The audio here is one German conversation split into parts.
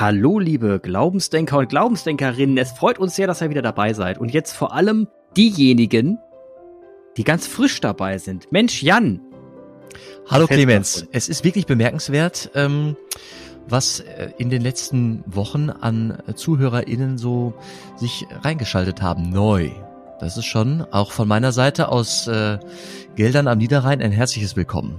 Hallo, liebe Glaubensdenker und Glaubensdenkerinnen. Es freut uns sehr, dass ihr wieder dabei seid. Und jetzt vor allem diejenigen, die ganz frisch dabei sind. Mensch, Jan. Hallo, Clemens. Es ist wirklich bemerkenswert, ähm, was äh, in den letzten Wochen an ZuhörerInnen so sich reingeschaltet haben. Neu. Das ist schon auch von meiner Seite aus äh, Geldern am Niederrhein ein herzliches Willkommen.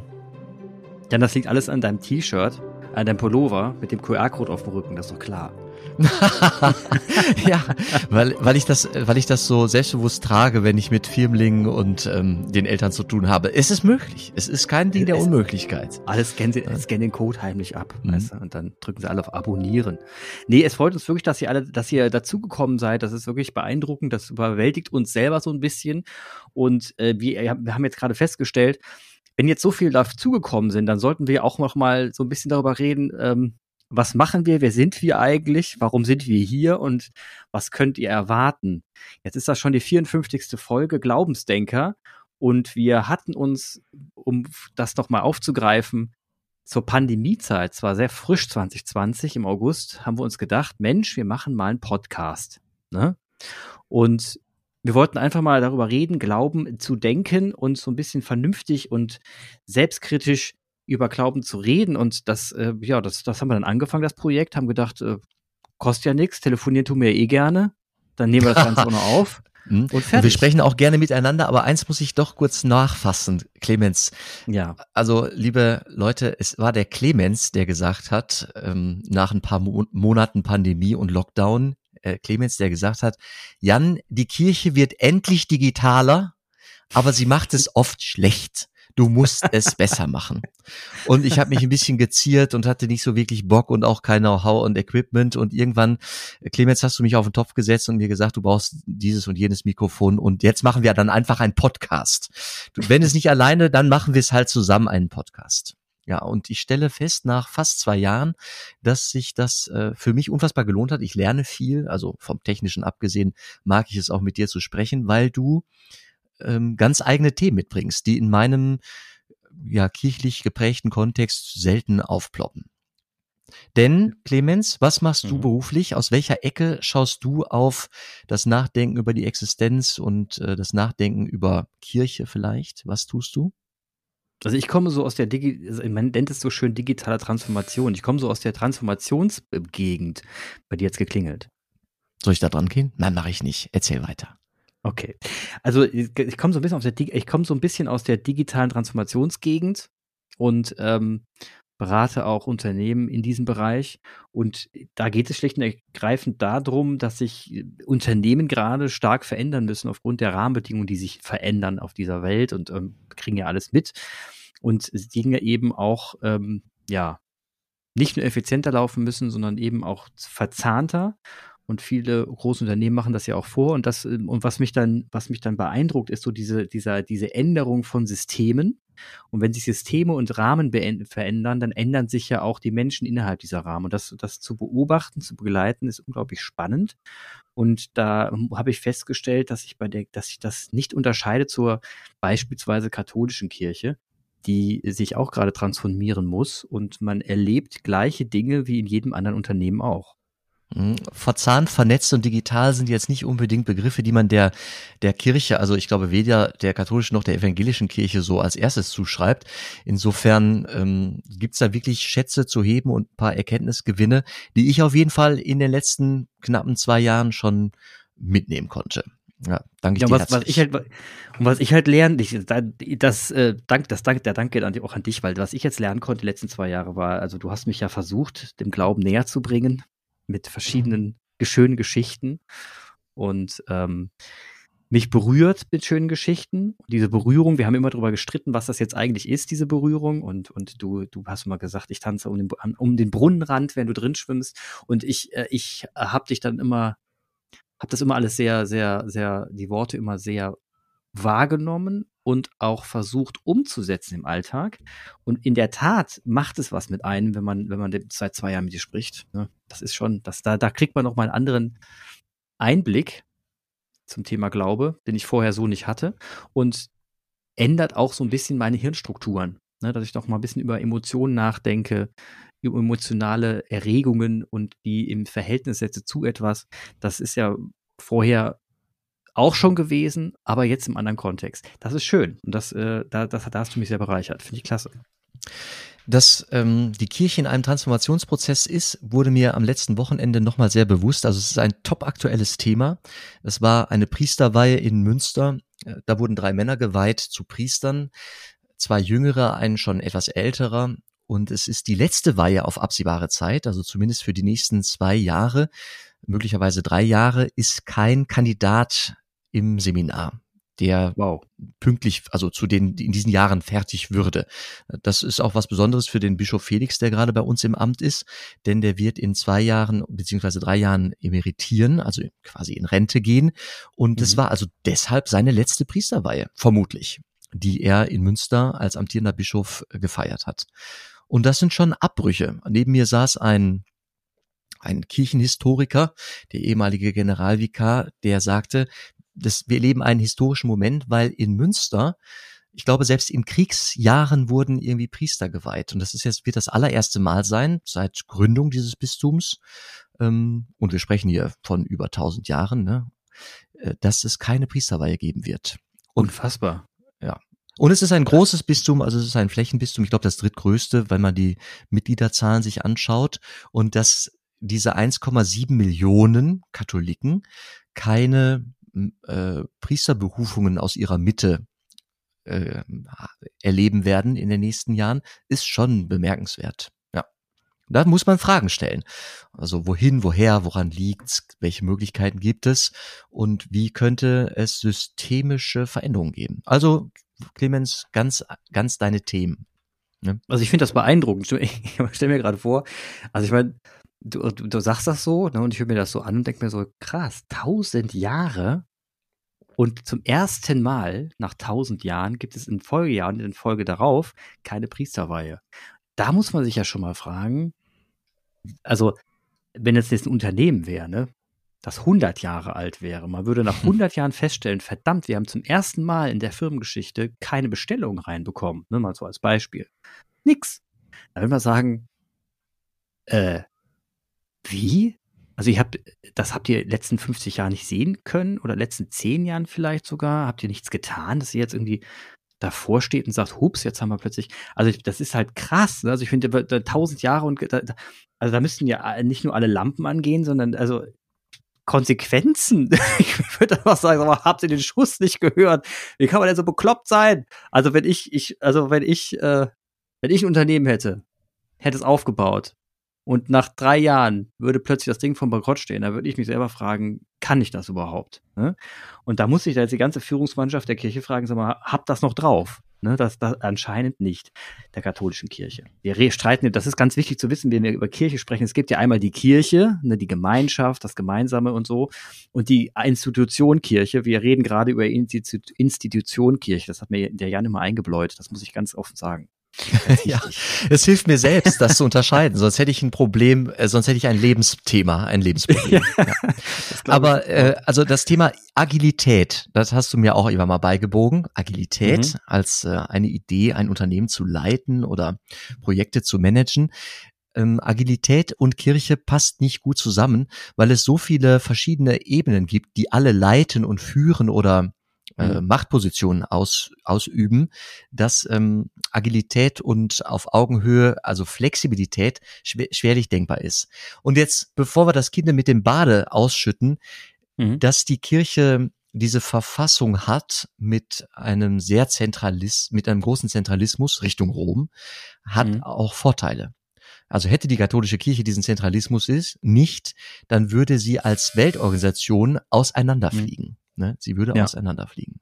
Jan, das liegt alles an deinem T-Shirt an deinem Pullover mit dem QR-Code auf dem Rücken, das ist doch klar. ja, weil, weil ich das, weil ich das so selbstbewusst trage, wenn ich mit Firmlingen und ähm, den Eltern zu tun habe. Es ist möglich. Es ist kein Ding der es, Unmöglichkeit. Alles scannen, sie, scannen den Code heimlich ab, mhm. weißt du? Und dann drücken sie alle auf Abonnieren. Nee, es freut uns wirklich, dass ihr alle, dass ihr dazugekommen seid. Das ist wirklich beeindruckend. Das überwältigt uns selber so ein bisschen. Und äh, wir, wir haben jetzt gerade festgestellt, wenn jetzt so viel dazugekommen sind, dann sollten wir auch noch mal so ein bisschen darüber reden, ähm, was machen wir, wer sind wir eigentlich, warum sind wir hier und was könnt ihr erwarten? Jetzt ist das schon die 54. Folge Glaubensdenker und wir hatten uns, um das noch mal aufzugreifen, zur Pandemiezeit, zwar sehr frisch 2020 im August, haben wir uns gedacht, Mensch, wir machen mal einen Podcast. Ne? Und wir wollten einfach mal darüber reden, Glauben zu denken und so ein bisschen vernünftig und selbstkritisch über Glauben zu reden. Und das, äh, ja, das, das haben wir dann angefangen, das Projekt, haben gedacht, äh, kostet ja nichts, telefonieren tun wir eh gerne. Dann nehmen wir das Ganze auch noch auf. Hm? Und, und, wir sprechen auch gerne miteinander, aber eins muss ich doch kurz nachfassen, Clemens. Ja. Also, liebe Leute, es war der Clemens, der gesagt hat, ähm, nach ein paar Mo Monaten Pandemie und Lockdown, äh, Clemens, der gesagt hat, Jan, die Kirche wird endlich digitaler, aber sie macht es oft schlecht. Du musst es besser machen. Und ich habe mich ein bisschen geziert und hatte nicht so wirklich Bock und auch kein Know-how und Equipment. Und irgendwann, Clemens, hast du mich auf den Topf gesetzt und mir gesagt, du brauchst dieses und jenes Mikrofon. Und jetzt machen wir dann einfach einen Podcast. Wenn es nicht alleine, dann machen wir es halt zusammen einen Podcast. Ja, und ich stelle fest nach fast zwei Jahren, dass sich das äh, für mich unfassbar gelohnt hat. Ich lerne viel, also vom Technischen abgesehen mag ich es auch mit dir zu sprechen, weil du ähm, ganz eigene Themen mitbringst, die in meinem ja kirchlich geprägten Kontext selten aufploppen. Denn, Clemens, was machst du mhm. beruflich? Aus welcher Ecke schaust du auf das Nachdenken über die Existenz und äh, das Nachdenken über Kirche vielleicht? Was tust du? Also ich komme so aus der Digi also man nennt es so schön digitale Transformation. Ich komme so aus der Transformationsgegend. Bei dir jetzt geklingelt. Soll ich da dran gehen? Nein, mache ich nicht. Erzähl weiter. Okay. Also ich, ich komme so ein bisschen aus der ich komme so ein bisschen aus der digitalen Transformationsgegend und ähm, berate auch Unternehmen in diesem Bereich. Und da geht es schlicht und ergreifend darum, dass sich äh, Unternehmen gerade stark verändern müssen aufgrund der Rahmenbedingungen, die sich verändern auf dieser Welt und ähm, kriegen ja alles mit. Und Dinge eben auch, ähm, ja, nicht nur effizienter laufen müssen, sondern eben auch verzahnter. Und viele große Unternehmen machen das ja auch vor. Und das, ähm, und was mich dann, was mich dann beeindruckt, ist so diese, dieser, diese Änderung von Systemen, und wenn sich Systeme und Rahmen verändern, dann ändern sich ja auch die Menschen innerhalb dieser Rahmen. Und das, das zu beobachten, zu begleiten, ist unglaublich spannend. Und da habe ich festgestellt, dass ich bei der, dass ich das nicht unterscheide zur beispielsweise katholischen Kirche, die sich auch gerade transformieren muss. Und man erlebt gleiche Dinge wie in jedem anderen Unternehmen auch. Hm, verzahnt, vernetzt und digital sind jetzt nicht unbedingt Begriffe, die man der, der Kirche, also ich glaube weder der katholischen noch der evangelischen Kirche so als erstes zuschreibt. Insofern ähm, gibt es da wirklich Schätze zu heben und ein paar Erkenntnisgewinne, die ich auf jeden Fall in den letzten knappen zwei Jahren schon mitnehmen konnte. Ja, danke ja, was, was ich halt, und was ich halt lerne, ich, das, äh, Dank, das Dank, der Dank geht an, auch an dich, weil was ich jetzt lernen konnte die letzten zwei Jahre war, also du hast mich ja versucht, dem Glauben näher zu bringen, mit verschiedenen schönen Geschichten und ähm, mich berührt mit schönen Geschichten. Und diese Berührung, wir haben immer darüber gestritten, was das jetzt eigentlich ist, diese Berührung. Und, und du, du hast immer gesagt, ich tanze um den, um den Brunnenrand, wenn du drin schwimmst. Und ich, äh, ich habe dich dann immer, habe das immer alles sehr, sehr, sehr, die Worte immer sehr wahrgenommen und auch versucht umzusetzen im Alltag. Und in der Tat macht es was mit einem, wenn man, wenn man seit zwei Jahren mit dir spricht. Ne? Das ist schon, das, da, da kriegt man noch mal einen anderen Einblick zum Thema Glaube, den ich vorher so nicht hatte. Und ändert auch so ein bisschen meine Hirnstrukturen. Ne? Dass ich noch mal ein bisschen über Emotionen nachdenke, emotionale Erregungen und die im Verhältnis setze zu etwas. Das ist ja vorher auch schon gewesen, aber jetzt im anderen Kontext. Das ist schön und das, äh, da, das, da hast du mich sehr bereichert. Finde ich klasse. Dass ähm, die Kirche in einem Transformationsprozess ist, wurde mir am letzten Wochenende nochmal sehr bewusst. Also es ist ein top aktuelles Thema. Es war eine Priesterweihe in Münster. Äh, da wurden drei Männer geweiht zu Priestern, zwei jüngere, einen schon etwas älterer. Und es ist die letzte Weihe auf absehbare Zeit, also zumindest für die nächsten zwei Jahre, möglicherweise drei Jahre, ist kein Kandidat im Seminar, der wow. pünktlich, also zu den in diesen Jahren fertig würde. Das ist auch was Besonderes für den Bischof Felix, der gerade bei uns im Amt ist, denn der wird in zwei Jahren beziehungsweise drei Jahren emeritieren, also quasi in Rente gehen. Und es mhm. war also deshalb seine letzte Priesterweihe, vermutlich, die er in Münster als amtierender Bischof gefeiert hat. Und das sind schon Abbrüche. Neben mir saß ein ein Kirchenhistoriker, der ehemalige Generalvikar, der sagte, das, wir erleben einen historischen Moment, weil in Münster, ich glaube, selbst in Kriegsjahren wurden irgendwie Priester geweiht. Und das ist jetzt, wird das allererste Mal sein, seit Gründung dieses Bistums. Ähm, und wir sprechen hier von über 1000 Jahren, ne, äh, dass es keine Priesterweihe geben wird. Und, Unfassbar. Ja. Und es ist ein großes Bistum, also es ist ein Flächenbistum, ich glaube das drittgrößte, wenn man die Mitgliederzahlen sich anschaut. Und dass diese 1,7 Millionen Katholiken keine äh, Priesterberufungen aus ihrer Mitte äh, erleben werden in den nächsten Jahren, ist schon bemerkenswert. Ja. Da muss man Fragen stellen. Also wohin, woher, woran liegt's, welche Möglichkeiten gibt es und wie könnte es systemische Veränderungen geben? Also, Clemens, ganz, ganz deine Themen. Ne? Also ich finde das beeindruckend. Ich stelle mir gerade vor, also ich meine, du, du, du sagst das so, ne, und ich höre mir das so an und denke mir so, krass, tausend Jahre und zum ersten Mal nach tausend Jahren gibt es in Folgejahren, in Folge darauf, keine Priesterweihe. Da muss man sich ja schon mal fragen, also wenn es jetzt ein Unternehmen wäre, ne, das 100 Jahre alt wäre, man würde nach 100 Jahren feststellen, verdammt, wir haben zum ersten Mal in der Firmengeschichte keine Bestellung reinbekommen, ne, mal so als Beispiel. Nix. Da würde man sagen, äh, wie? Also ihr habt, das habt ihr letzten 50 Jahren nicht sehen können oder letzten 10 Jahren vielleicht sogar? Habt ihr nichts getan, dass ihr jetzt irgendwie davor steht und sagt, hups, jetzt haben wir plötzlich, also das ist halt krass. Ne? Also ich finde, tausend Jahre und also da müssten ja nicht nur alle Lampen angehen, sondern also Konsequenzen. ich würde einfach sagen, aber habt ihr den Schuss nicht gehört? Wie kann man denn so bekloppt sein? Also wenn ich, ich, also wenn ich, äh, wenn ich ein Unternehmen hätte, hätte es aufgebaut und nach drei Jahren würde plötzlich das Ding vom Bankrott stehen, da würde ich mich selber fragen, kann ich das überhaupt? Ne? Und da muss ich da jetzt die ganze Führungsmannschaft der Kirche fragen, sag mal, habt das noch drauf? Ne, das, das anscheinend nicht der katholischen Kirche. Wir streiten, das ist ganz wichtig zu wissen, wenn wir über Kirche sprechen. Es gibt ja einmal die Kirche, ne, die Gemeinschaft, das Gemeinsame und so, und die Institution Kirche. Wir reden gerade über Institu Institution Kirche. Das hat mir der Jan immer eingebläut. Das muss ich ganz offen sagen. Ja, es hilft mir selbst, das zu unterscheiden. Sonst hätte ich ein Problem, äh, sonst hätte ich ein Lebensthema, ein Lebensproblem. ja, Aber äh, also das Thema Agilität, das hast du mir auch immer mal beigebogen. Agilität mhm. als äh, eine Idee, ein Unternehmen zu leiten oder Projekte zu managen. Ähm, Agilität und Kirche passt nicht gut zusammen, weil es so viele verschiedene Ebenen gibt, die alle leiten und führen oder äh, mhm. Machtpositionen aus, ausüben, dass ähm, Agilität und auf Augenhöhe, also Flexibilität, schwer, schwerlich denkbar ist. Und jetzt, bevor wir das Kind mit dem Bade ausschütten, mhm. dass die Kirche diese Verfassung hat mit einem sehr Zentralist, mit einem großen Zentralismus Richtung Rom, hat mhm. auch Vorteile. Also hätte die katholische Kirche diesen Zentralismus ist, nicht, dann würde sie als Weltorganisation auseinanderfliegen. Mhm. Ne? Sie würde ja. auseinanderfliegen.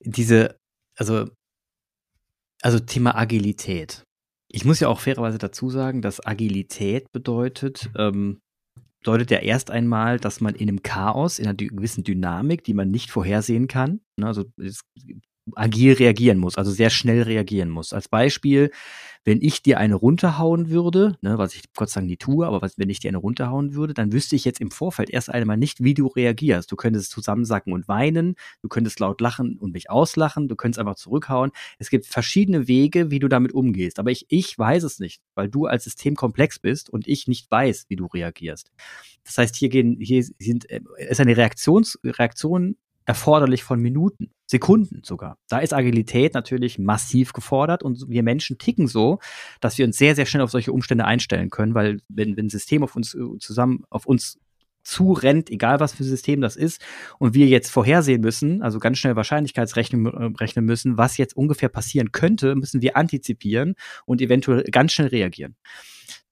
Diese, also, also Thema Agilität. Ich muss ja auch fairerweise dazu sagen, dass Agilität bedeutet, ähm, bedeutet ja erst einmal, dass man in einem Chaos, in einer gewissen Dynamik, die man nicht vorhersehen kann, ne, also es agil reagieren muss, also sehr schnell reagieren muss. Als Beispiel, wenn ich dir eine runterhauen würde, ne, was ich Gott sei Dank nie tue, aber was, wenn ich dir eine runterhauen würde, dann wüsste ich jetzt im Vorfeld erst einmal nicht, wie du reagierst. Du könntest zusammensacken und weinen, du könntest laut lachen und mich auslachen, du könntest einfach zurückhauen. Es gibt verschiedene Wege, wie du damit umgehst. Aber ich, ich weiß es nicht, weil du als System komplex bist und ich nicht weiß, wie du reagierst. Das heißt, hier gehen, hier sind, äh, ist eine Reaktions, Reaktion erforderlich von Minuten, Sekunden sogar. Da ist Agilität natürlich massiv gefordert und wir Menschen ticken so, dass wir uns sehr, sehr schnell auf solche Umstände einstellen können, weil wenn, ein System auf uns äh, zusammen, auf uns zurennt, egal was für ein System das ist, und wir jetzt vorhersehen müssen, also ganz schnell Wahrscheinlichkeitsrechnen äh, rechnen müssen, was jetzt ungefähr passieren könnte, müssen wir antizipieren und eventuell ganz schnell reagieren.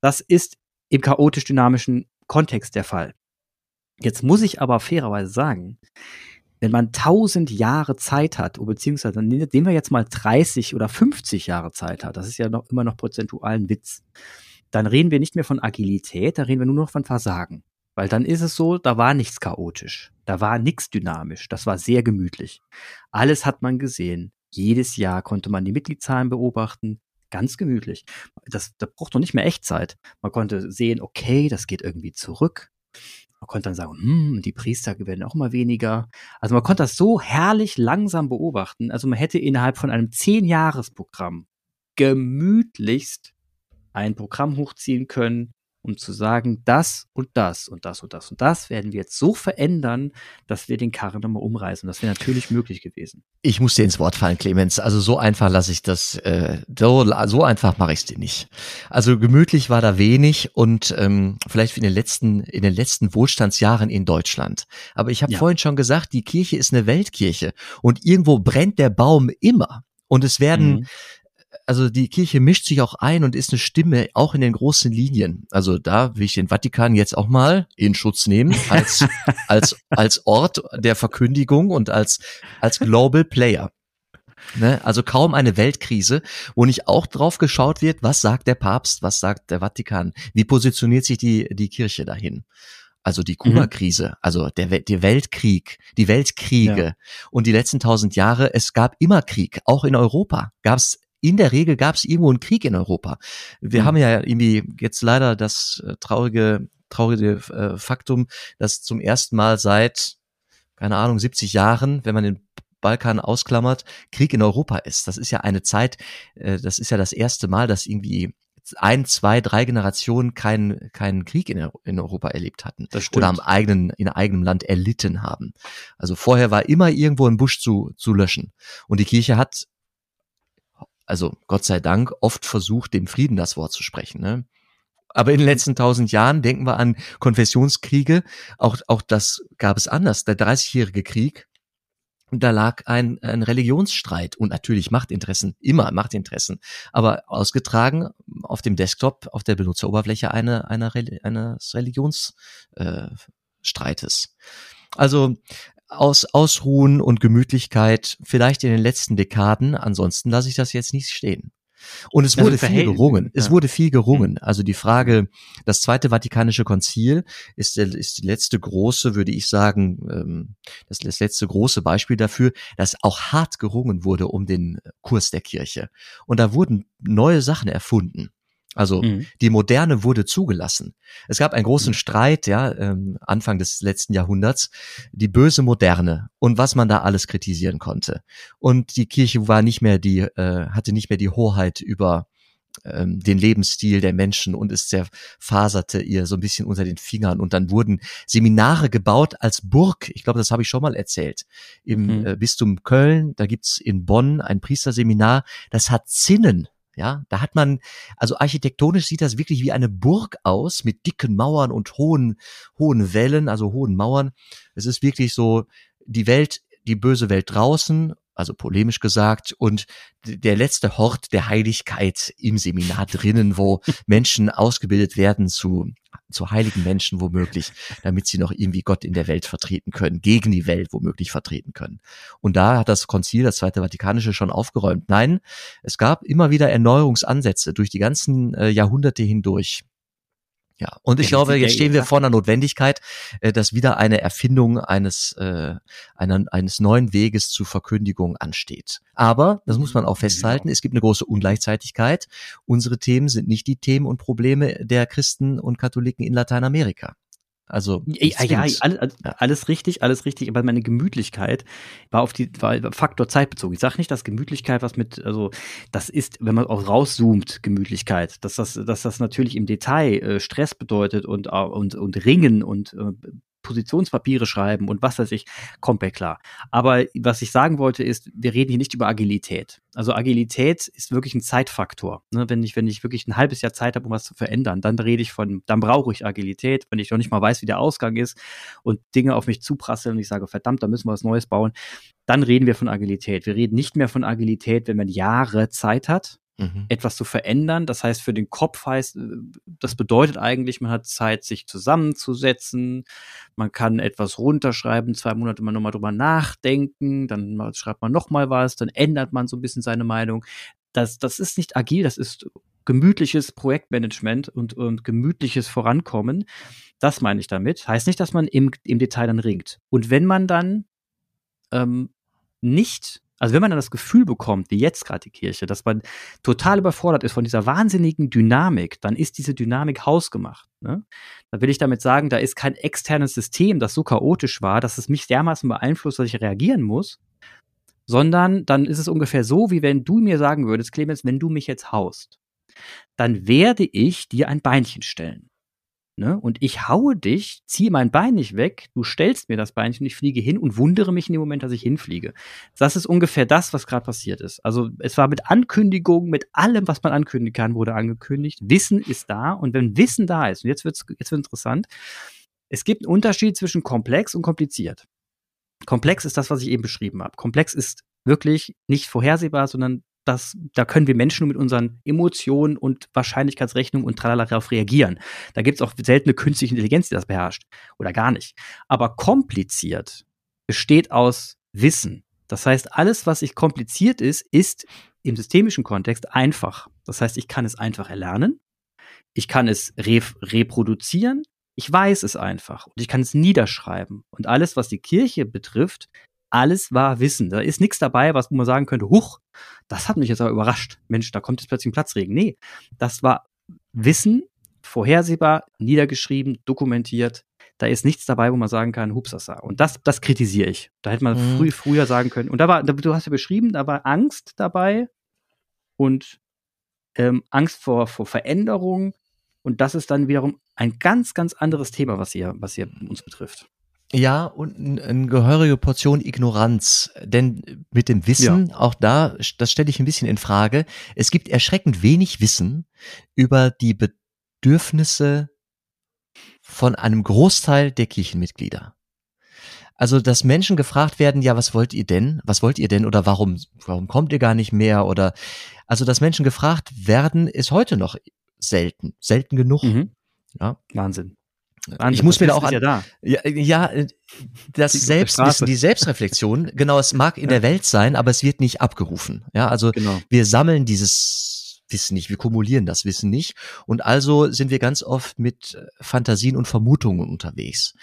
Das ist im chaotisch-dynamischen Kontext der Fall. Jetzt muss ich aber fairerweise sagen, wenn man tausend Jahre Zeit hat, beziehungsweise nehmen wir jetzt mal 30 oder 50 Jahre Zeit hat, das ist ja noch immer noch prozentual ein Witz, dann reden wir nicht mehr von Agilität, da reden wir nur noch von Versagen. Weil dann ist es so, da war nichts chaotisch, da war nichts dynamisch, das war sehr gemütlich. Alles hat man gesehen. Jedes Jahr konnte man die Mitgliedszahlen beobachten, ganz gemütlich. Das, das braucht doch nicht mehr Echtzeit. Man konnte sehen, okay, das geht irgendwie zurück. Man konnte dann sagen, hm, die Priester werden auch mal weniger. Also man konnte das so herrlich langsam beobachten. Also man hätte innerhalb von einem Zehn-Jahres-Programm gemütlichst ein Programm hochziehen können, um zu sagen, das und das und das und das und das werden wir jetzt so verändern, dass wir den Karren nochmal umreißen. Das wäre natürlich möglich gewesen. Ich muss dir ins Wort fallen, Clemens. Also so einfach lasse ich das, äh, so, so einfach mache ich es dir nicht. Also gemütlich war da wenig und ähm, vielleicht in den letzten, in den letzten Wohlstandsjahren in Deutschland. Aber ich habe ja. vorhin schon gesagt, die Kirche ist eine Weltkirche und irgendwo brennt der Baum immer. Und es werden mhm also die Kirche mischt sich auch ein und ist eine Stimme auch in den großen Linien. Also da will ich den Vatikan jetzt auch mal in Schutz nehmen als als als Ort der Verkündigung und als als Global Player. Ne? Also kaum eine Weltkrise, wo nicht auch drauf geschaut wird, was sagt der Papst, was sagt der Vatikan, wie positioniert sich die die Kirche dahin also die mhm. Kuba-Krise, also der, der Weltkrieg, die Weltkriege ja. und die letzten tausend Jahre, es gab immer Krieg, auch in Europa gab es in der Regel gab es irgendwo einen Krieg in Europa. Wir mhm. haben ja irgendwie jetzt leider das äh, traurige, traurige äh, Faktum, dass zum ersten Mal seit, keine Ahnung, 70 Jahren, wenn man den Balkan ausklammert, Krieg in Europa ist. Das ist ja eine Zeit, äh, das ist ja das erste Mal, dass irgendwie ein, zwei, drei Generationen keinen keinen Krieg in, in Europa erlebt hatten oder am eigenen in eigenem Land erlitten haben. Also vorher war immer irgendwo ein Busch zu zu löschen und die Kirche hat also Gott sei Dank, oft versucht, dem Frieden das Wort zu sprechen. Ne? Aber in den letzten tausend Jahren denken wir an Konfessionskriege. Auch, auch das gab es anders. Der Dreißigjährige Krieg, da lag ein, ein Religionsstreit und natürlich Machtinteressen, immer Machtinteressen, aber ausgetragen auf dem Desktop, auf der Benutzeroberfläche eine, eine, eines Religionsstreites. Äh, also aus Ausruhen und Gemütlichkeit vielleicht in den letzten Dekaden. Ansonsten lasse ich das jetzt nicht stehen. Und es wurde viel gerungen. Es wurde viel gerungen. Also die Frage, das Zweite Vatikanische Konzil ist, der, ist die letzte große, würde ich sagen, ähm, das, das letzte große Beispiel dafür, dass auch hart gerungen wurde um den Kurs der Kirche. Und da wurden neue Sachen erfunden. Also mhm. die Moderne wurde zugelassen. Es gab einen großen mhm. Streit, ja, ähm, Anfang des letzten Jahrhunderts, die böse Moderne und was man da alles kritisieren konnte. Und die Kirche war nicht mehr die, äh, hatte nicht mehr die Hoheit über ähm, den Lebensstil der Menschen und es zerfaserte ihr so ein bisschen unter den Fingern und dann wurden Seminare gebaut als Burg. Ich glaube, das habe ich schon mal erzählt. Im mhm. äh, Bistum Köln, da gibt's in Bonn ein Priesterseminar, das hat Zinnen ja, da hat man, also architektonisch sieht das wirklich wie eine Burg aus mit dicken Mauern und hohen, hohen Wellen, also hohen Mauern. Es ist wirklich so die Welt, die böse Welt draußen, also polemisch gesagt, und der letzte Hort der Heiligkeit im Seminar drinnen, wo Menschen ausgebildet werden zu zu heiligen Menschen womöglich, damit sie noch irgendwie Gott in der Welt vertreten können, gegen die Welt womöglich vertreten können. Und da hat das Konzil, das Zweite Vatikanische, schon aufgeräumt. Nein, es gab immer wieder Erneuerungsansätze durch die ganzen äh, Jahrhunderte hindurch. Ja, und ich glaube, jetzt stehen wir vor einer Notwendigkeit, äh, dass wieder eine Erfindung eines, äh, einer, eines neuen Weges zur Verkündigung ansteht. Aber, das muss man auch festhalten, es gibt eine große Ungleichzeitigkeit. Unsere Themen sind nicht die Themen und Probleme der Christen und Katholiken in Lateinamerika. Also ja, ja, alles, alles, richtig, alles richtig, aber meine Gemütlichkeit war auf die war Faktor Zeit bezogen. Ich sage nicht, dass Gemütlichkeit was mit, also das ist, wenn man auch rauszoomt, Gemütlichkeit, dass das, dass das natürlich im Detail äh, Stress bedeutet und, und, und Ringen und äh, Positionspapiere schreiben und was weiß ich, komplett klar. Aber was ich sagen wollte ist, wir reden hier nicht über Agilität. Also Agilität ist wirklich ein Zeitfaktor. Ne? Wenn ich, wenn ich wirklich ein halbes Jahr Zeit habe, um was zu verändern, dann rede ich von, dann brauche ich Agilität, wenn ich noch nicht mal weiß, wie der Ausgang ist und Dinge auf mich zuprasseln und ich sage, verdammt, da müssen wir was Neues bauen, dann reden wir von Agilität. Wir reden nicht mehr von Agilität, wenn man Jahre Zeit hat, mhm. etwas zu verändern. Das heißt, für den Kopf heißt, das bedeutet eigentlich, man hat Zeit, sich zusammenzusetzen. Man kann etwas runterschreiben, zwei Monate mal nochmal drüber nachdenken, dann schreibt man nochmal was, dann ändert man so ein bisschen seine Meinung. Das, das ist nicht agil, das ist gemütliches Projektmanagement und, und gemütliches Vorankommen. Das meine ich damit. Heißt nicht, dass man im, im Detail dann ringt. Und wenn man dann ähm, nicht also wenn man dann das Gefühl bekommt, wie jetzt gerade die Kirche, dass man total überfordert ist von dieser wahnsinnigen Dynamik, dann ist diese Dynamik hausgemacht. Ne? Da will ich damit sagen, da ist kein externes System, das so chaotisch war, dass es mich dermaßen beeinflusst, dass ich reagieren muss, sondern dann ist es ungefähr so, wie wenn du mir sagen würdest, Clemens, wenn du mich jetzt haust, dann werde ich dir ein Beinchen stellen. Ne? Und ich haue dich, ziehe mein Bein nicht weg, du stellst mir das Beinchen, ich fliege hin und wundere mich in dem Moment, dass ich hinfliege. Das ist ungefähr das, was gerade passiert ist. Also es war mit Ankündigung, mit allem, was man ankündigen kann, wurde angekündigt. Wissen ist da und wenn Wissen da ist, und jetzt wird's jetzt wird's interessant, es gibt einen Unterschied zwischen komplex und kompliziert. Komplex ist das, was ich eben beschrieben habe. Komplex ist wirklich nicht vorhersehbar, sondern das, da können wir Menschen mit unseren Emotionen und Wahrscheinlichkeitsrechnung und tralala darauf reagieren. Da gibt es auch seltene künstliche Intelligenz, die das beherrscht. Oder gar nicht. Aber kompliziert besteht aus Wissen. Das heißt, alles, was ich kompliziert ist, ist im systemischen Kontext einfach. Das heißt, ich kann es einfach erlernen. Ich kann es re reproduzieren. Ich weiß es einfach und ich kann es niederschreiben. Und alles, was die Kirche betrifft, alles war Wissen. Da ist nichts dabei, was man sagen könnte, huch, das hat mich jetzt aber überrascht. Mensch, da kommt jetzt plötzlich ein Platzregen. Nee, das war Wissen, vorhersehbar, niedergeschrieben, dokumentiert. Da ist nichts dabei, wo man sagen kann, hupsasa. Und das, das kritisiere ich. Da hätte man mhm. früh, früher sagen können. Und da war, du hast ja beschrieben, da war Angst dabei und ähm, Angst vor, vor Veränderung. Und das ist dann wiederum ein ganz, ganz anderes Thema, was hier, was hier uns betrifft. Ja, und eine ein gehörige Portion Ignoranz. Denn mit dem Wissen, ja. auch da, das stelle ich ein bisschen in Frage, es gibt erschreckend wenig Wissen über die Bedürfnisse von einem Großteil der Kirchenmitglieder. Also, dass Menschen gefragt werden, ja, was wollt ihr denn? Was wollt ihr denn? Oder warum, warum kommt ihr gar nicht mehr? Oder, also, dass Menschen gefragt werden, ist heute noch selten, selten genug. Mhm. Ja. Wahnsinn. Wahnsinn, ich muss mir da auch an, ja, da. ja, ja, das die Selbstwissen, die Selbstreflexion, genau, es mag in ja. der Welt sein, aber es wird nicht abgerufen. Ja, also genau. wir sammeln dieses Wissen nicht, wir kumulieren das Wissen nicht und also sind wir ganz oft mit Fantasien und Vermutungen unterwegs.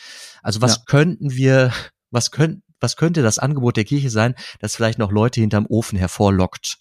Also was ja. könnten wir, was könnten, was könnte das Angebot der Kirche sein, das vielleicht noch Leute hinterm Ofen hervorlockt?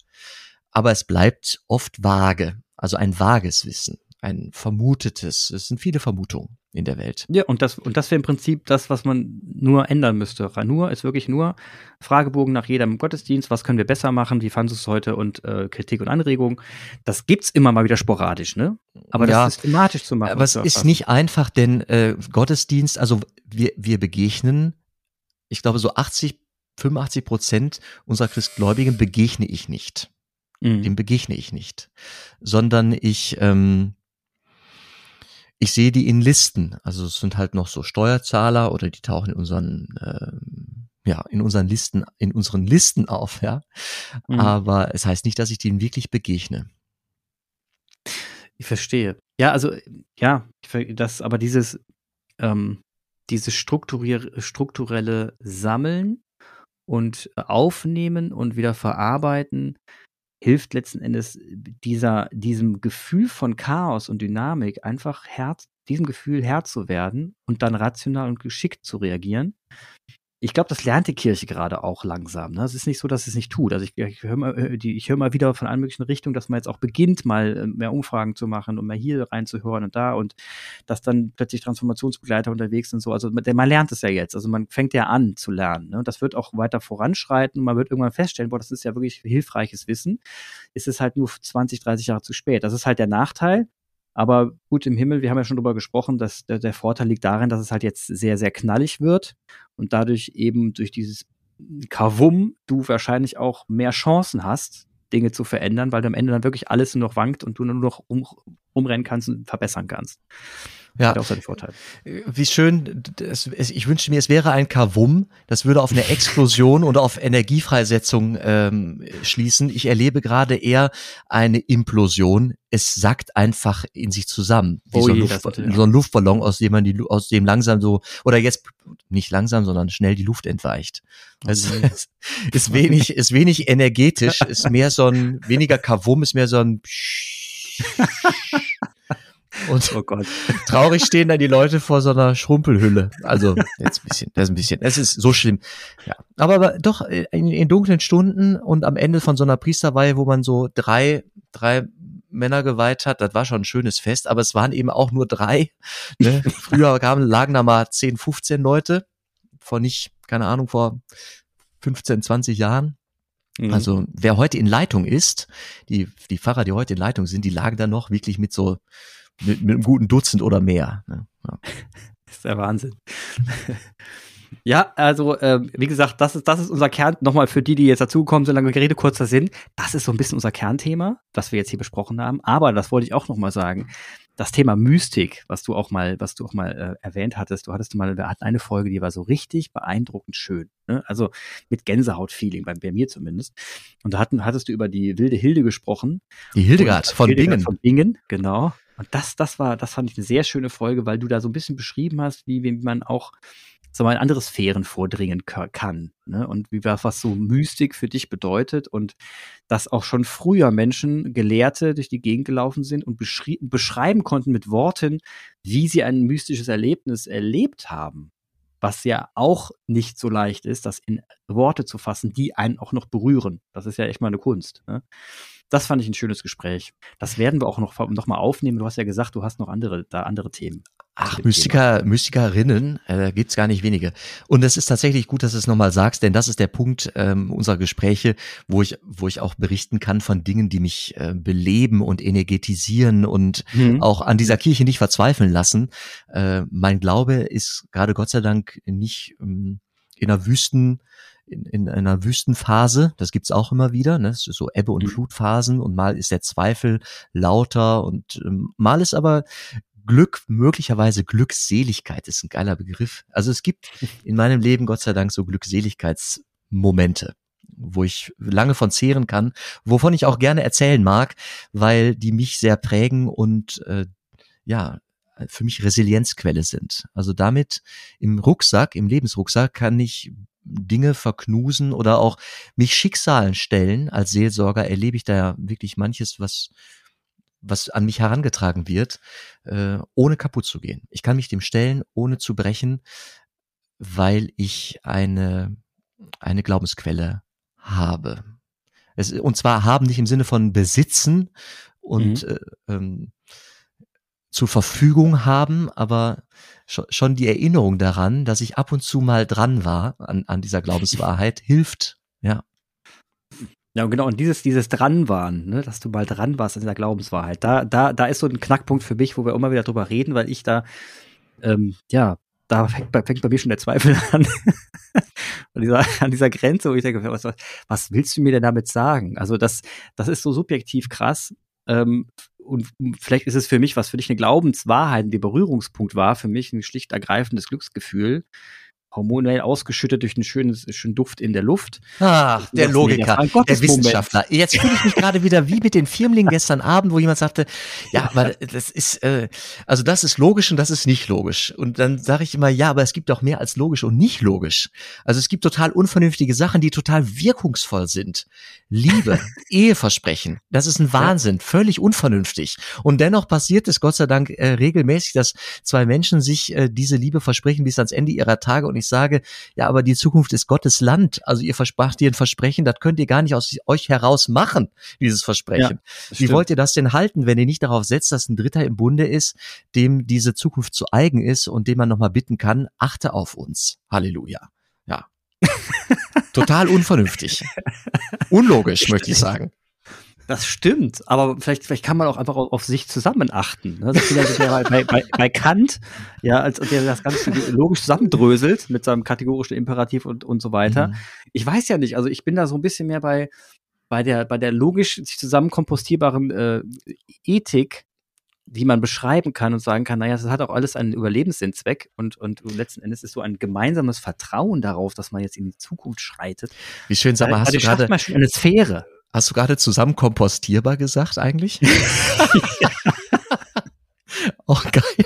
Aber es bleibt oft vage, also ein vages Wissen, ein vermutetes. Es sind viele Vermutungen in der Welt. Ja, und das, und das wäre im Prinzip das, was man nur ändern müsste. Nur ist wirklich nur Fragebogen nach jedem Gottesdienst, was können wir besser machen, wie fandest du es heute und äh, Kritik und Anregung. Das gibt's immer mal wieder sporadisch, ne? Aber ja, das systematisch zu machen. Aber es ist nicht einfach, denn äh, Gottesdienst, also wir, wir begegnen, ich glaube, so 80, 85 Prozent unserer Christgläubigen begegne ich nicht. Mhm. Dem begegne ich nicht. Sondern ich ähm, ich sehe die in Listen. Also es sind halt noch so Steuerzahler oder die tauchen in unseren ähm, ja in unseren Listen in unseren Listen auf, ja. Mhm. Aber es heißt nicht, dass ich denen wirklich begegne. Ich verstehe. Ja, also ja, das aber dieses ähm, dieses strukturelle Sammeln und Aufnehmen und wieder verarbeiten hilft letzten Endes dieser, diesem Gefühl von Chaos und Dynamik einfach Herz, diesem Gefühl Herr zu werden und dann rational und geschickt zu reagieren ich glaube, das lernt die Kirche gerade auch langsam. Ne? Es ist nicht so, dass es nicht tut. Also ich, ich höre mal, äh, ich hör mal wieder von allen möglichen Richtungen, dass man jetzt auch beginnt, mal äh, mehr Umfragen zu machen und mal hier reinzuhören und da und dass dann plötzlich Transformationsbegleiter unterwegs sind so. Also man, man lernt es ja jetzt. Also man fängt ja an zu lernen. Ne? Das wird auch weiter voranschreiten man wird irgendwann feststellen, boah, das ist ja wirklich hilfreiches Wissen. Es ist halt nur 20, 30 Jahre zu spät. Das ist halt der Nachteil. Aber gut, im Himmel, wir haben ja schon drüber gesprochen, dass der, der Vorteil liegt darin, dass es halt jetzt sehr, sehr knallig wird und dadurch eben durch dieses Kavum du wahrscheinlich auch mehr Chancen hast, Dinge zu verändern, weil du am Ende dann wirklich alles nur noch wankt und du nur noch um, umrennen kannst und verbessern kannst. Ja, auch seine Vorteile. Wie schön, es, ich wünschte mir, es wäre ein Kavum, das würde auf eine Explosion oder auf Energiefreisetzung ähm, schließen. Ich erlebe gerade eher eine Implosion. Es sackt einfach in sich zusammen. Wie oh so, ein je, Luft, so ein Luftballon, aus dem man die, aus dem langsam so, oder jetzt nicht langsam, sondern schnell die Luft entweicht. Also okay. ist, ist wenig, ist wenig energetisch, ist mehr so ein, weniger Kavum, ist mehr so ein und oh Gott. traurig stehen dann die Leute vor so einer Schrumpelhülle. Also jetzt ein bisschen, das ist ein bisschen, es ist so schlimm. Ja, aber, aber doch in, in, dunklen Stunden und am Ende von so einer Priesterweihe, wo man so drei, drei Männer geweiht hat, das war schon ein schönes Fest, aber es waren eben auch nur drei. Ne? Früher kamen, lagen da mal 10, 15 Leute, vor nicht, keine Ahnung, vor 15, 20 Jahren. Mhm. Also wer heute in Leitung ist, die, die Pfarrer, die heute in Leitung sind, die lagen da noch wirklich mit so mit, mit einem guten Dutzend oder mehr. Ne? Ja. Das ist der Wahnsinn. Ja, also äh, wie gesagt, das ist, das ist unser Kern, nochmal für die, die jetzt dazugekommen sind, lange Gerede, kurzer Sinn, das ist so ein bisschen unser Kernthema, das wir jetzt hier besprochen haben. Aber das wollte ich auch nochmal sagen. Das Thema Mystik, was du auch mal, was du auch mal äh, erwähnt hattest, du hattest mal, wir hatten eine Folge, die war so richtig beeindruckend schön. Ne? Also mit Gänsehaut-Feeling, bei, bei mir zumindest. Und da hatten, hattest du über die wilde Hilde gesprochen. Die Hildegard von Hildegard Bingen. Von Bingen, genau. Und das, das war, das fand ich eine sehr schöne Folge, weil du da so ein bisschen beschrieben hast, wie, wie man auch so mal in andere Sphären vordringen kann. Ne? Und wie was so Mystik für dich bedeutet und dass auch schon früher Menschen, Gelehrte durch die Gegend gelaufen sind und beschreiben konnten mit Worten, wie sie ein mystisches Erlebnis erlebt haben. Was ja auch nicht so leicht ist, das in Worte zu fassen, die einen auch noch berühren. Das ist ja echt mal eine Kunst. Ne? Das fand ich ein schönes Gespräch. Das werden wir auch noch, noch mal aufnehmen. Du hast ja gesagt, du hast noch andere, da andere Themen. Ach, Mystiker, Thema. Mystikerinnen, äh, da gibt's gar nicht wenige. Und es ist tatsächlich gut, dass du es nochmal sagst, denn das ist der Punkt ähm, unserer Gespräche, wo ich, wo ich auch berichten kann von Dingen, die mich äh, beleben und energetisieren und mhm. auch an dieser Kirche nicht verzweifeln lassen. Äh, mein Glaube ist gerade Gott sei Dank nicht ähm, in einer Wüsten, in, in einer Wüstenphase, das gibt's auch immer wieder, ne? so Ebbe- und mhm. Flutphasen und mal ist der Zweifel lauter und ähm, mal ist aber Glück, möglicherweise Glückseligkeit ist ein geiler Begriff. Also es gibt in meinem Leben Gott sei Dank so Glückseligkeitsmomente wo ich lange von zehren kann, wovon ich auch gerne erzählen mag, weil die mich sehr prägen und äh, ja, für mich Resilienzquelle sind. Also damit im Rucksack, im Lebensrucksack kann ich Dinge verknusen oder auch mich Schicksalen stellen. Als Seelsorger erlebe ich da ja wirklich manches, was was an mich herangetragen wird, äh, ohne kaputt zu gehen. Ich kann mich dem stellen, ohne zu brechen, weil ich eine, eine Glaubensquelle habe. Es, und zwar haben nicht im Sinne von besitzen und mhm. äh, ähm, zur Verfügung haben, aber schon die Erinnerung daran, dass ich ab und zu mal dran war an, an dieser Glaubenswahrheit, hilft. Ja. Ja, genau, und dieses, dieses Dranwahn, ne, dass du mal dran warst an dieser Glaubenswahrheit, da, da, da ist so ein Knackpunkt für mich, wo wir immer wieder drüber reden, weil ich da, ähm, ja, da fängt bei, fängt bei mir schon der Zweifel an. an, dieser, an dieser Grenze, wo ich denke, was, was willst du mir denn damit sagen? Also das, das ist so subjektiv krass. Ähm, und vielleicht ist es für mich, was für dich eine Glaubenswahrheit, der Berührungspunkt war, für mich ein schlicht ergreifendes Glücksgefühl, hormonell ausgeschüttet durch einen schönen, schönen Duft in der Luft. Ach, der Logiker, der Wissenschaftler. Jetzt fühle ich mich gerade wieder wie mit den Firmlingen gestern Abend, wo jemand sagte, ja, aber das ist, äh, also das ist logisch und das ist nicht logisch. Und dann sage ich immer, ja, aber es gibt auch mehr als logisch und nicht logisch. Also es gibt total unvernünftige Sachen, die total wirkungsvoll sind. Liebe, Eheversprechen, das ist ein Wahnsinn, völlig unvernünftig. Und dennoch passiert es Gott sei Dank äh, regelmäßig, dass zwei Menschen sich äh, diese Liebe versprechen bis ans Ende ihrer Tage und ich sage, ja, aber die Zukunft ist Gottes Land. Also ihr verspracht ihr ein Versprechen, das könnt ihr gar nicht aus euch heraus machen, dieses Versprechen. Ja, Wie wollt ihr das denn halten, wenn ihr nicht darauf setzt, dass ein Dritter im Bunde ist, dem diese Zukunft zu eigen ist und dem man nochmal bitten kann, achte auf uns. Halleluja. Ja. Total unvernünftig. Unlogisch, möchte ich sagen. Das stimmt, aber vielleicht, vielleicht kann man auch einfach auf, sich zusammen achten. Ne? Das ist ja bei, bei, bei Kant, ja, als der das Ganze logisch zusammendröselt mit seinem kategorischen Imperativ und, und so weiter. Mhm. Ich weiß ja nicht, also ich bin da so ein bisschen mehr bei, bei der, bei der logisch sich zusammen kompostierbaren äh, Ethik, die man beschreiben kann und sagen kann, naja, das hat auch alles einen Überlebenssinnzweck und, und letzten Endes ist so ein gemeinsames Vertrauen darauf, dass man jetzt in die Zukunft schreitet. Wie schön, sag mal, hast du gerade eine Sphäre. Hast du gerade zusammen kompostierbar gesagt eigentlich? Auch oh, geil.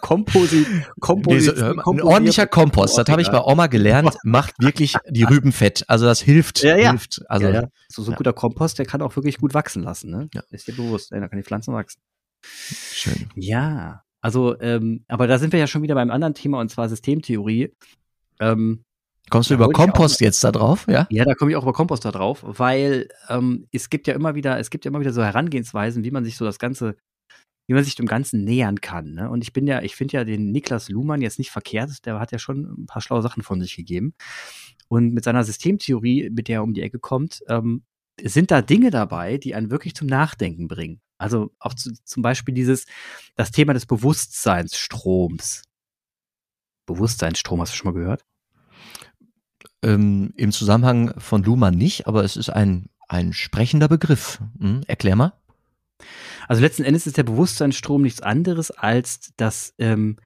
Komposi, Komposi, nee, so, ein ordentlicher Kompost, das habe ich bei Oma gelernt, macht wirklich die Rüben fett. Also das hilft. Ja, ja. hilft. Also, ja, ja. So, so ein guter Kompost, der kann auch wirklich gut wachsen lassen. Ne? Ja. Ist dir bewusst, da kann die Pflanzen wachsen. Schön. Ja, also, ähm, aber da sind wir ja schon wieder beim anderen Thema und zwar Systemtheorie. Ähm, Kommst du über Kompost jetzt da drauf, ja? Ja, da komme ich auch über Kompost da drauf, weil ähm, es gibt ja immer wieder, es gibt ja immer wieder so Herangehensweisen, wie man sich so das Ganze, wie man sich dem Ganzen nähern kann. Ne? Und ich bin ja, ich finde ja den Niklas Luhmann jetzt nicht verkehrt, der hat ja schon ein paar schlaue Sachen von sich gegeben. Und mit seiner Systemtheorie, mit der er um die Ecke kommt, ähm, sind da Dinge dabei, die einen wirklich zum Nachdenken bringen. Also auch zu, zum Beispiel dieses, das Thema des Bewusstseinsstroms. Bewusstseinsstrom, hast du schon mal gehört? Ähm, Im Zusammenhang von Luhmann nicht, aber es ist ein, ein sprechender Begriff. Hm, erklär mal. Also letzten Endes ist der Bewusstseinsstrom nichts anderes als das ähm,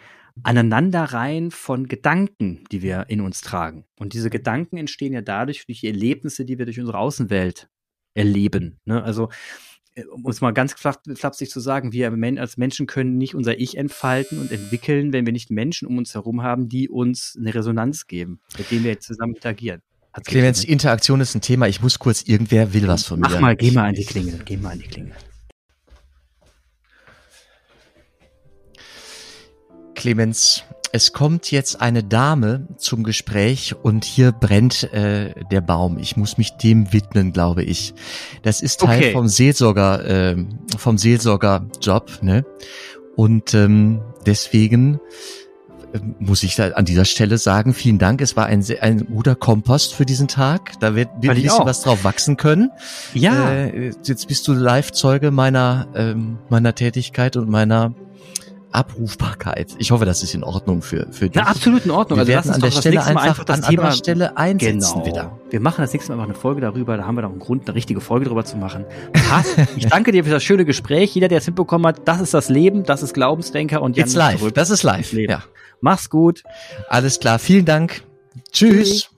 Aneinanderreihen von Gedanken, die wir in uns tragen. Und diese Gedanken entstehen ja dadurch durch die Erlebnisse, die wir durch unsere Außenwelt erleben. Ne? Also um es mal ganz flapsig zu sagen, wir als Menschen können nicht unser Ich entfalten und entwickeln, wenn wir nicht Menschen um uns herum haben, die uns eine Resonanz geben, mit denen wir zusammen interagieren. Clemens, Interaktion ist ein Thema. Ich muss kurz, irgendwer will was von mir. Mach mal, geh mal an die Klingel, geh mal an die Klingel. Clemens, es kommt jetzt eine Dame zum Gespräch und hier brennt äh, der Baum. Ich muss mich dem widmen, glaube ich. Das ist Teil okay. vom Seelsorger, äh, vom Seelsorgerjob, ne? Und ähm, deswegen äh, muss ich da an dieser Stelle sagen, vielen Dank. Es war ein, ein guter Kompost für diesen Tag. Da wird, wird ein bisschen was drauf wachsen können. Ja. Äh, jetzt bist du Live-Zeuge meiner, ähm, meiner Tätigkeit und meiner Abrufbarkeit. Ich hoffe, das ist in Ordnung für, für dich. Na, absolut in Ordnung. Wir also werden an der Stelle einfach, einfach das an Thema Stelle einsetzen genau. wieder. Wir machen das nächste Mal einfach eine Folge darüber. Da haben wir noch einen Grund, eine richtige Folge darüber zu machen. Passt. ich danke dir für das schöne Gespräch. Jeder, der es mitbekommen hat, das ist das Leben, das ist Glaubensdenker und jetzt live. Zurück. Das ist live. Ja. Mach's gut. Alles klar. Vielen Dank. Tschüss. Tschüss.